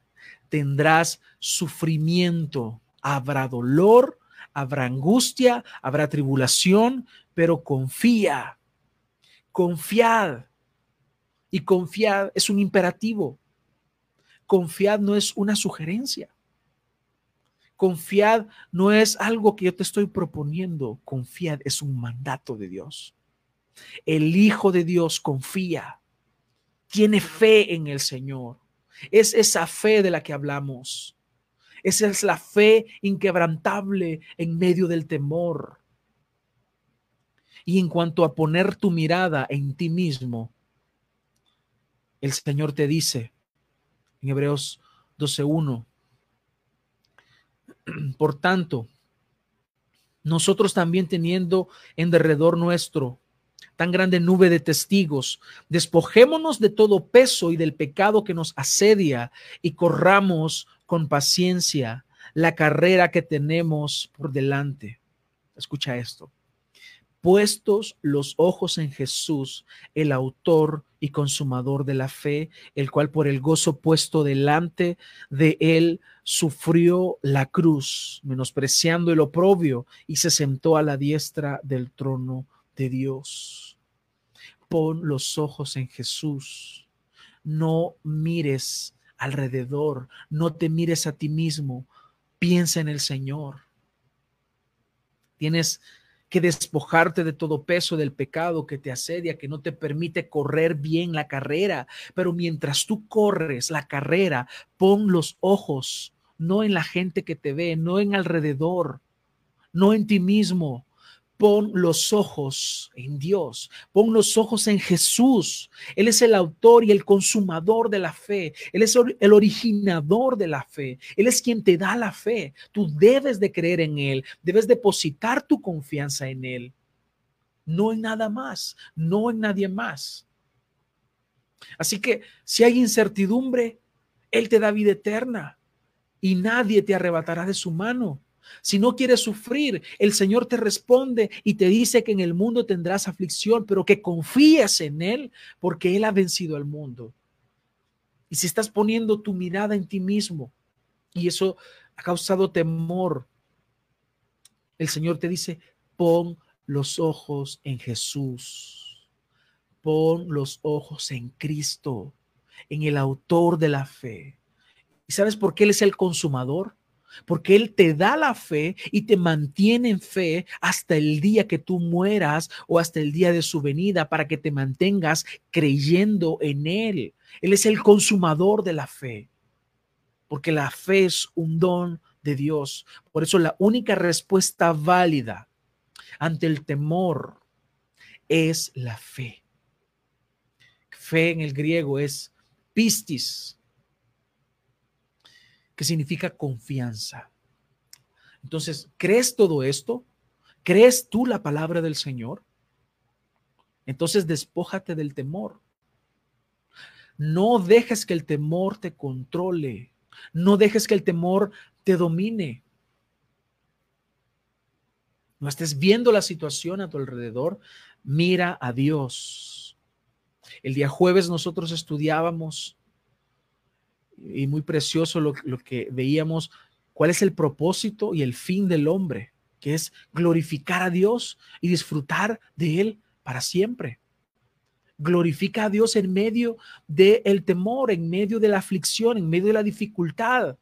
tendrás sufrimiento, habrá dolor, habrá angustia, habrá tribulación, pero confía, confiad. Y confiad es un imperativo. Confiad no es una sugerencia. Confiad no es algo que yo te estoy proponiendo, confiad es un mandato de Dios. El Hijo de Dios confía, tiene fe en el Señor. Es esa fe de la que hablamos. Esa es la fe inquebrantable en medio del temor. Y en cuanto a poner tu mirada en ti mismo, el Señor te dice en Hebreos 12.1, por tanto, nosotros también teniendo en derredor nuestro tan grande nube de testigos, despojémonos de todo peso y del pecado que nos asedia y corramos con paciencia la carrera que tenemos por delante. Escucha esto puestos los ojos en Jesús, el autor y consumador de la fe, el cual por el gozo puesto delante de él sufrió la cruz, menospreciando el oprobio, y se sentó a la diestra del trono de Dios. Pon los ojos en Jesús. No mires alrededor, no te mires a ti mismo, piensa en el Señor. Tienes que despojarte de todo peso del pecado que te asedia, que no te permite correr bien la carrera. Pero mientras tú corres la carrera, pon los ojos no en la gente que te ve, no en alrededor, no en ti mismo, Pon los ojos en Dios, pon los ojos en Jesús. Él es el autor y el consumador de la fe. Él es el originador de la fe. Él es quien te da la fe. Tú debes de creer en Él, debes depositar tu confianza en Él. No en nada más, no en nadie más. Así que si hay incertidumbre, Él te da vida eterna y nadie te arrebatará de su mano. Si no quieres sufrir, el Señor te responde y te dice que en el mundo tendrás aflicción, pero que confíes en Él porque Él ha vencido al mundo. Y si estás poniendo tu mirada en ti mismo y eso ha causado temor, el Señor te dice, pon los ojos en Jesús, pon los ojos en Cristo, en el autor de la fe. ¿Y sabes por qué Él es el consumador? Porque Él te da la fe y te mantiene en fe hasta el día que tú mueras o hasta el día de su venida para que te mantengas creyendo en Él. Él es el consumador de la fe, porque la fe es un don de Dios. Por eso la única respuesta válida ante el temor es la fe. Fe en el griego es pistis, que significa confianza. Entonces, ¿crees todo esto? ¿Crees tú la palabra del Señor? Entonces, despójate del temor. No dejes que el temor te controle. No dejes que el temor te domine. No estés viendo la situación a tu alrededor. Mira a Dios. El día jueves nosotros estudiábamos y muy precioso lo, lo que veíamos, cuál es el propósito y el fin del hombre, que es glorificar a Dios y disfrutar de Él para siempre. Glorifica a Dios en medio del temor, en medio de la aflicción, en medio de la dificultad.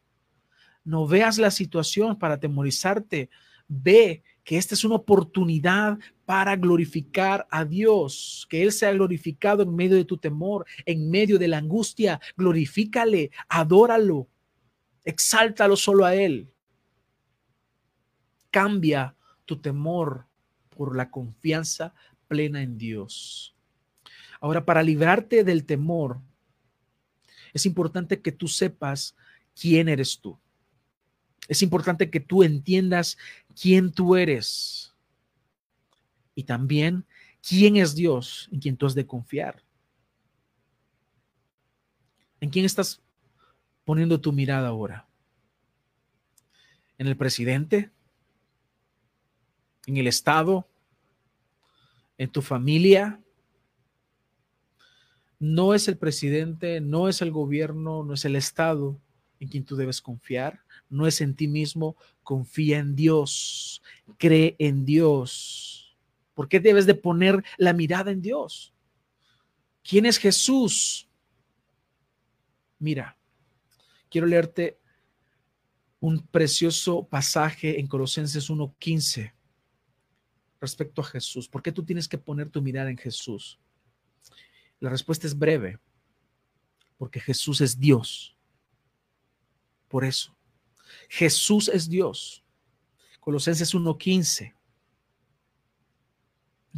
No veas la situación para atemorizarte. Ve que esta es una oportunidad para glorificar a Dios, que Él sea glorificado en medio de tu temor, en medio de la angustia. Glorifícale, adóralo, exáltalo solo a Él. Cambia tu temor por la confianza plena en Dios. Ahora, para librarte del temor, es importante que tú sepas quién eres tú. Es importante que tú entiendas quién tú eres y también quién es Dios en quien tú has de confiar. ¿En quién estás poniendo tu mirada ahora? ¿En el presidente? ¿En el Estado? ¿En tu familia? No es el presidente, no es el gobierno, no es el Estado en quien tú debes confiar, no es en ti mismo, confía en Dios, cree en Dios. ¿Por qué debes de poner la mirada en Dios? ¿Quién es Jesús? Mira, quiero leerte un precioso pasaje en Colosenses 1.15 respecto a Jesús. ¿Por qué tú tienes que poner tu mirada en Jesús? La respuesta es breve, porque Jesús es Dios. Por eso, Jesús es Dios. Colosenses 1:15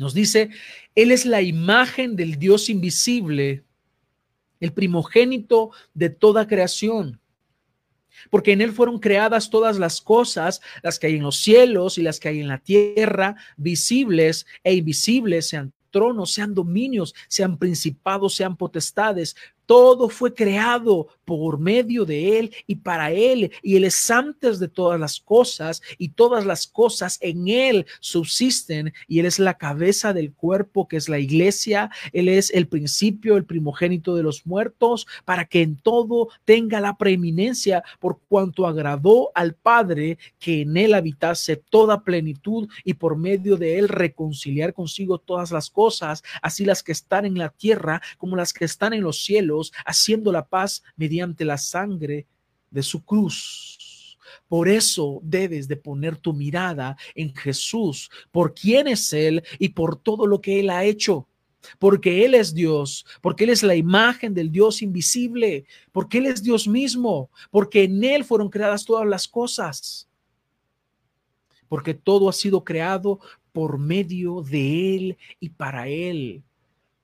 nos dice, Él es la imagen del Dios invisible, el primogénito de toda creación porque en Él fueron creadas todas las cosas, las que hay en los cielos y las que hay en la tierra, visibles e invisibles, sean tronos, sean dominios, sean principados, sean potestades. Todo fue creado por medio de Él y para Él, y Él es antes de todas las cosas, y todas las cosas en Él subsisten, y Él es la cabeza del cuerpo que es la iglesia, Él es el principio, el primogénito de los muertos, para que en todo tenga la preeminencia, por cuanto agradó al Padre que en Él habitase toda plenitud, y por medio de Él reconciliar consigo todas las cosas, así las que están en la tierra como las que están en los cielos haciendo la paz mediante la sangre de su cruz. Por eso debes de poner tu mirada en Jesús, por quién es Él y por todo lo que Él ha hecho. Porque Él es Dios, porque Él es la imagen del Dios invisible, porque Él es Dios mismo, porque en Él fueron creadas todas las cosas. Porque todo ha sido creado por medio de Él y para Él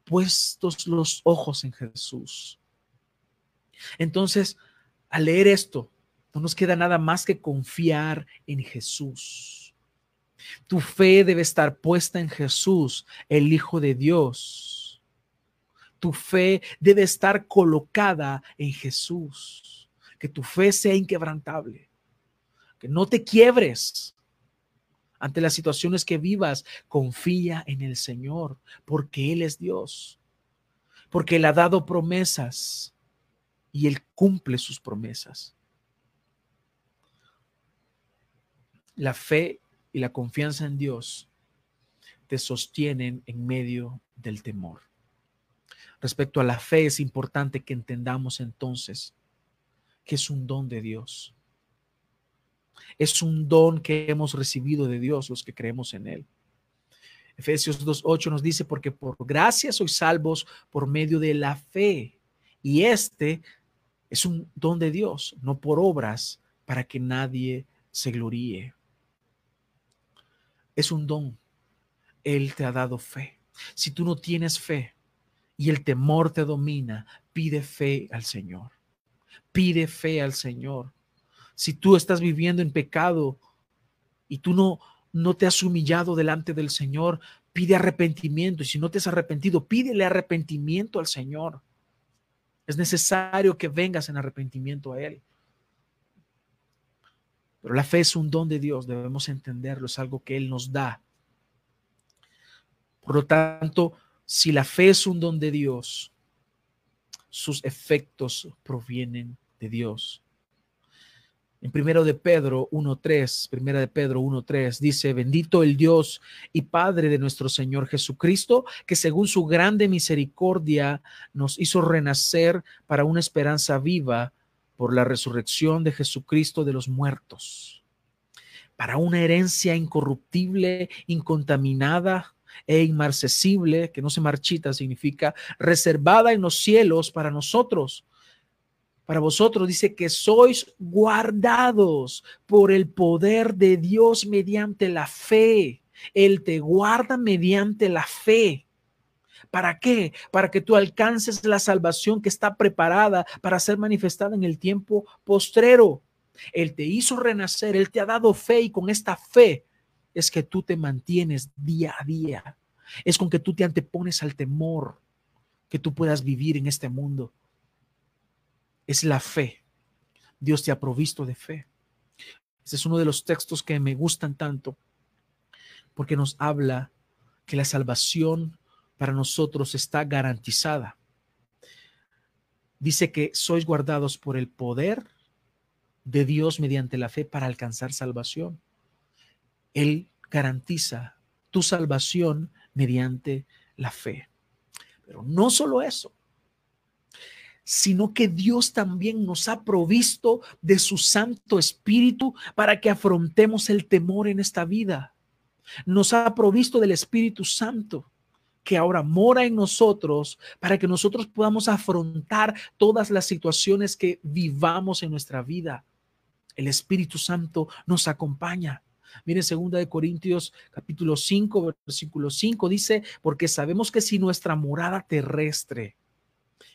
puestos los ojos en Jesús. Entonces, al leer esto, no nos queda nada más que confiar en Jesús. Tu fe debe estar puesta en Jesús, el Hijo de Dios. Tu fe debe estar colocada en Jesús. Que tu fe sea inquebrantable. Que no te quiebres ante las situaciones que vivas, confía en el Señor, porque Él es Dios, porque Él ha dado promesas y Él cumple sus promesas. La fe y la confianza en Dios te sostienen en medio del temor. Respecto a la fe es importante que entendamos entonces que es un don de Dios es un don que hemos recibido de Dios los que creemos en Él. Efesios 2.8 nos dice, porque por gracia sois salvos por medio de la fe. Y este es un don de Dios, no por obras, para que nadie se gloríe. Es un don. Él te ha dado fe. Si tú no tienes fe y el temor te domina, pide fe al Señor. Pide fe al Señor si tú estás viviendo en pecado y tú no, no te has humillado delante del Señor, pide arrepentimiento. Y si no te has arrepentido, pídele arrepentimiento al Señor. Es necesario que vengas en arrepentimiento a Él. Pero la fe es un don de Dios, debemos entenderlo, es algo que Él nos da. Por lo tanto, si la fe es un don de Dios, sus efectos provienen de Dios. En primero de Pedro 1.3, primera de Pedro 1.3 dice, bendito el Dios y Padre de nuestro Señor Jesucristo, que según su grande misericordia nos hizo renacer para una esperanza viva por la resurrección de Jesucristo de los muertos, para una herencia incorruptible, incontaminada e inmarcesible, que no se marchita, significa reservada en los cielos para nosotros. Para vosotros dice que sois guardados por el poder de Dios mediante la fe. Él te guarda mediante la fe. ¿Para qué? Para que tú alcances la salvación que está preparada para ser manifestada en el tiempo postrero. Él te hizo renacer, Él te ha dado fe y con esta fe es que tú te mantienes día a día. Es con que tú te antepones al temor que tú puedas vivir en este mundo. Es la fe. Dios te ha provisto de fe. Ese es uno de los textos que me gustan tanto porque nos habla que la salvación para nosotros está garantizada. Dice que sois guardados por el poder de Dios mediante la fe para alcanzar salvación. Él garantiza tu salvación mediante la fe. Pero no solo eso, sino que Dios también nos ha provisto de su Santo Espíritu para que afrontemos el temor en esta vida. Nos ha provisto del Espíritu Santo que ahora mora en nosotros para que nosotros podamos afrontar todas las situaciones que vivamos en nuestra vida. El Espíritu Santo nos acompaña. Miren, segunda de Corintios capítulo 5, versículo 5 dice, porque sabemos que si nuestra morada terrestre,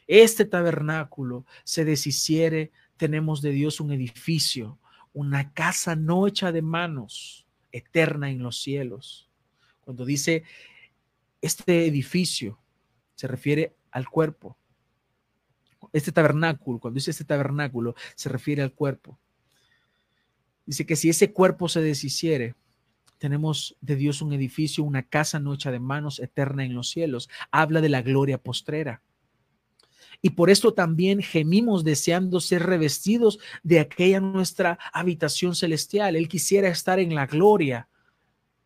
este tabernáculo se deshiciere, tenemos de Dios un edificio, una casa no hecha de manos, eterna en los cielos. Cuando dice este edificio, se refiere al cuerpo. Este tabernáculo, cuando dice este tabernáculo, se refiere al cuerpo. Dice que si ese cuerpo se deshiciere, tenemos de Dios un edificio, una casa no hecha de manos, eterna en los cielos. Habla de la gloria postrera. Y por esto también gemimos deseando ser revestidos de aquella nuestra habitación celestial. Él quisiera estar en la gloria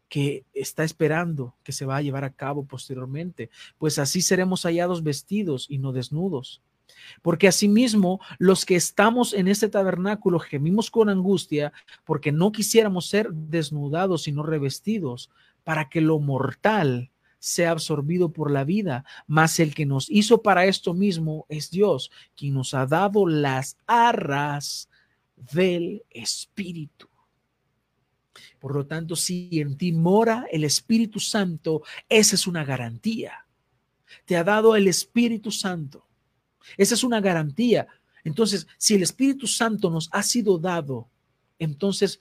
que está esperando que se va a llevar a cabo posteriormente, pues así seremos hallados vestidos y no desnudos. Porque asimismo, los que estamos en este tabernáculo gemimos con angustia porque no quisiéramos ser desnudados sino revestidos para que lo mortal sea absorbido por la vida, mas el que nos hizo para esto mismo es Dios, quien nos ha dado las arras del Espíritu. Por lo tanto, si en ti mora el Espíritu Santo, esa es una garantía. Te ha dado el Espíritu Santo. Esa es una garantía. Entonces, si el Espíritu Santo nos ha sido dado, entonces,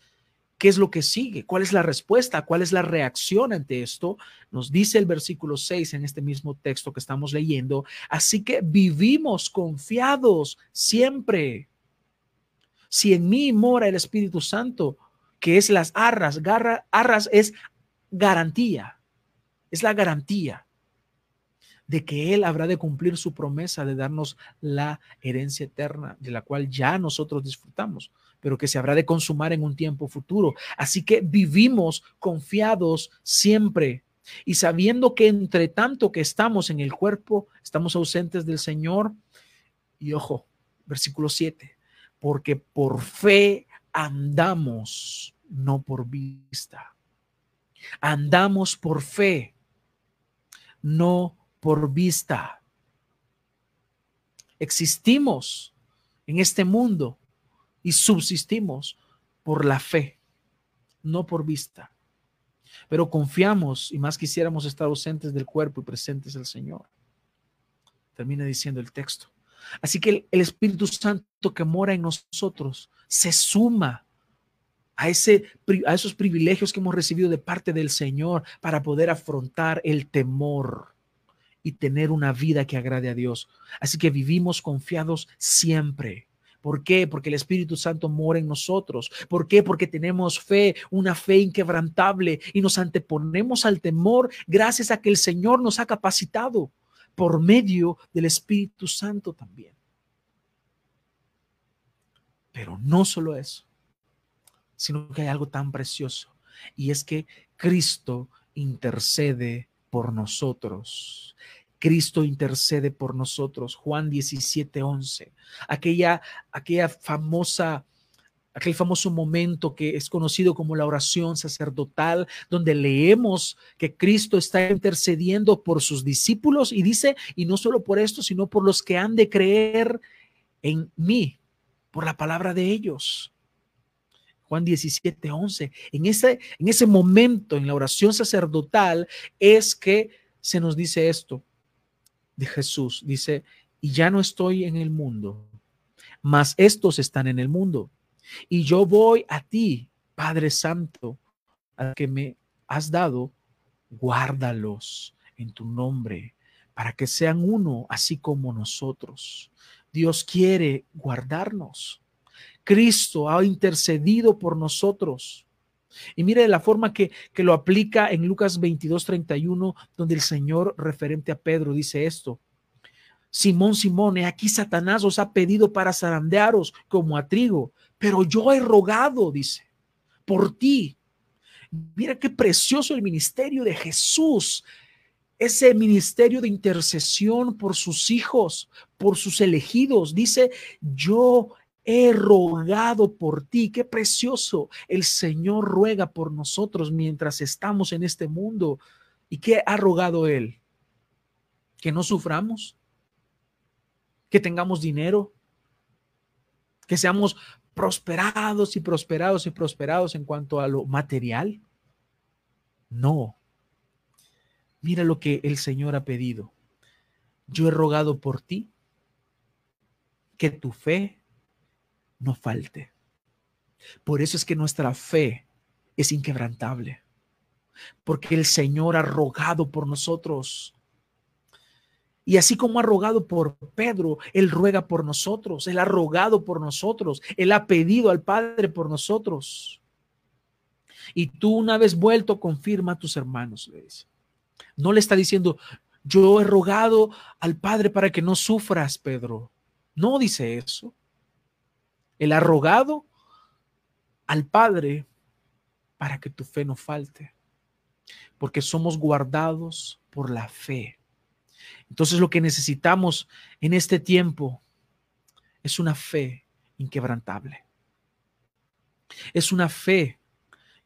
¿qué es lo que sigue? ¿Cuál es la respuesta? ¿Cuál es la reacción ante esto? Nos dice el versículo 6 en este mismo texto que estamos leyendo. Así que vivimos confiados siempre. Si en mí mora el Espíritu Santo, que es las arras, arras es garantía, es la garantía de que Él habrá de cumplir su promesa de darnos la herencia eterna, de la cual ya nosotros disfrutamos, pero que se habrá de consumar en un tiempo futuro. Así que vivimos confiados siempre y sabiendo que entre tanto que estamos en el cuerpo, estamos ausentes del Señor. Y ojo, versículo 7, porque por fe andamos, no por vista. Andamos por fe, no por vista. Existimos en este mundo y subsistimos por la fe, no por vista. Pero confiamos y más quisiéramos estar ausentes del cuerpo y presentes al Señor. Termina diciendo el texto. Así que el, Espíritu Santo que mora en nosotros se suma a, ese, a esos privilegios que hemos recibido de parte del Señor para poder afrontar el temor y tener una vida que agrade a Dios. Así que vivimos confiados siempre. ¿Por qué? Porque el Espíritu Santo mora en nosotros. ¿Por qué? Porque tenemos fe, una fe inquebrantable y nos anteponemos al temor gracias a que el Señor nos ha capacitado por medio del Espíritu Santo también. Pero no solo eso, sino que hay algo tan precioso y es que Cristo intercede por nosotros. Cristo intercede por nosotros. Juan 17, 11. Aquella, aquella famosa, aquel famoso momento que es conocido como la oración sacerdotal, donde leemos que Cristo está intercediendo por sus discípulos y dice, y no solo por esto, sino por los que han de creer en mí, por la palabra de ellos. Juan 17, 11. En ese, en ese momento, en la oración sacerdotal, es que se nos dice esto de Jesús. Dice, y ya no estoy en el mundo, mas estos están en el mundo. Y yo voy a ti, Padre Santo, a que me has dado, guárdalos en tu nombre, para que sean uno, así como nosotros. Dios quiere guardarnos. Cristo ha intercedido por nosotros. Y mire la forma que, que lo aplica en Lucas 22, 31, donde el Señor referente a Pedro dice esto. Simón, Simón, aquí Satanás os ha pedido para zarandearos como a trigo, pero yo he rogado, dice, por ti. Mira qué precioso el ministerio de Jesús, ese ministerio de intercesión por sus hijos, por sus elegidos. Dice, yo he rogado por ti. Qué precioso. El Señor ruega por nosotros mientras estamos en este mundo. ¿Y qué ha rogado Él? Que no suframos, que tengamos dinero, que seamos prosperados y prosperados y prosperados en cuanto a lo material. No. Mira lo que el Señor ha pedido. Yo he rogado por ti que tu fe no falte. Por eso es que nuestra fe es inquebrantable, porque el Señor ha rogado por nosotros. Y así como ha rogado por Pedro, Él ruega por nosotros, Él ha rogado por nosotros, Él ha pedido al Padre por nosotros. Y tú una vez vuelto, confirma a tus hermanos, le dice. No le está diciendo, yo he rogado al Padre para que no sufras, Pedro. No dice eso. Él ha rogado al Padre para que tu fe no falte, porque somos guardados por la fe. Entonces lo que necesitamos en este tiempo es una fe inquebrantable. Es una fe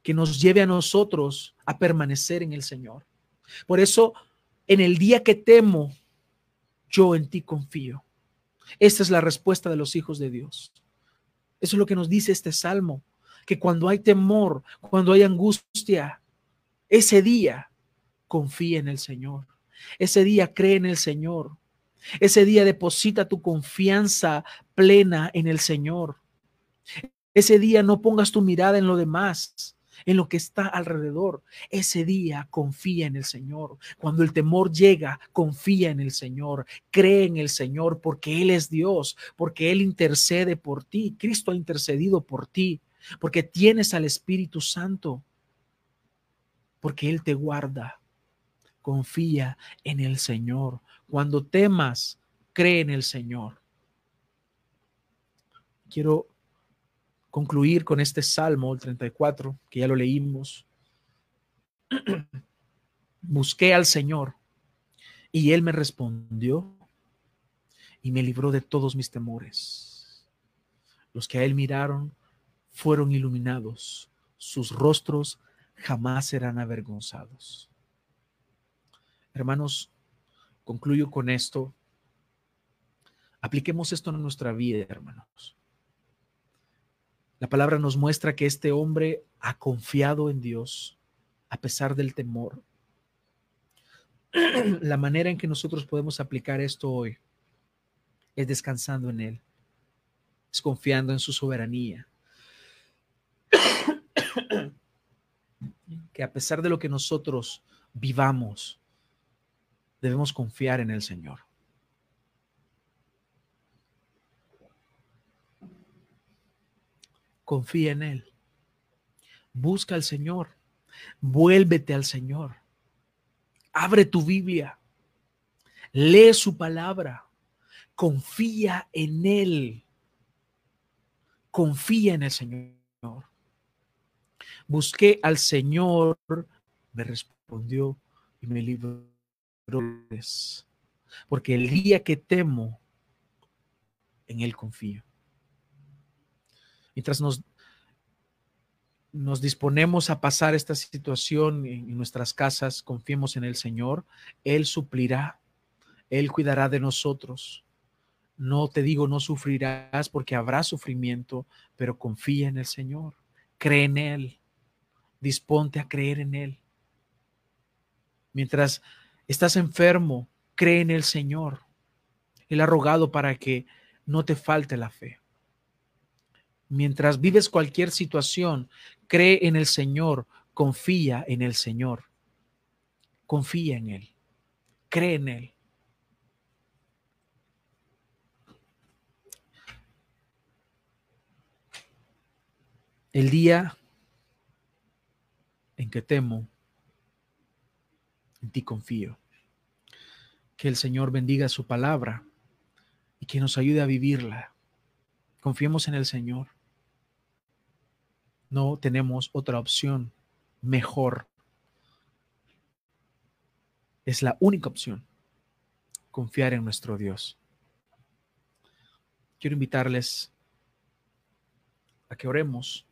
que nos lleve a nosotros a permanecer en el Señor. Por eso, en el día que temo, yo en ti confío. Esta es la respuesta de los hijos de Dios. Eso es lo que nos dice este salmo, que cuando hay temor, cuando hay angustia, ese día confía en el Señor. Ese día cree en el Señor. Ese día deposita tu confianza plena en el Señor. Ese día no pongas tu mirada en lo demás, en lo que está alrededor. Ese día confía en el Señor. Cuando el temor llega, confía en el Señor. Cree en el Señor porque Él es Dios, porque Él intercede por ti. Cristo ha intercedido por ti, porque tienes al Espíritu Santo, porque Él te guarda. Confía en el Señor. Cuando temas, cree en el Señor. Quiero concluir con este Salmo, el 34, que ya lo leímos. Busqué al Señor y Él me respondió y me libró de todos mis temores. Los que a Él miraron fueron iluminados, sus rostros jamás serán avergonzados. Hermanos, concluyo con esto. Apliquemos esto en nuestra vida, hermanos. La palabra nos muestra que este hombre ha confiado en Dios a pesar del temor. La manera en que nosotros podemos aplicar esto hoy es descansando en Él, es confiando en su soberanía. Que a pesar de lo que nosotros vivamos, debemos confiar en el Señor. Confía en Él. Busca al Señor. Vuélvete al Señor. Abre tu Biblia. Lee su palabra. Confía en Él. Confía en el Señor. Busqué al Señor, me respondió y me libró. Porque el día que temo, en Él confío. Mientras nos, nos disponemos a pasar esta situación en, nuestras casas, confiemos en el Señor, Él suplirá, Él cuidará de nosotros. No te digo no sufrirás porque habrá sufrimiento, pero confía en el Señor, cree en Él, disponte a creer en Él. Mientras estás enfermo, cree en el Señor. Él ha rogado para que no te falte la fe. Mientras vives cualquier situación, cree en el Señor, confía en el Señor. Confía en Él, cree en Él. El día en que temo, en ti confío. Que el Señor bendiga su palabra y que nos ayude a vivirla. Confiemos en el Señor. No tenemos otra opción mejor. Es la única opción. Confiar en nuestro Dios. Quiero invitarles a que oremos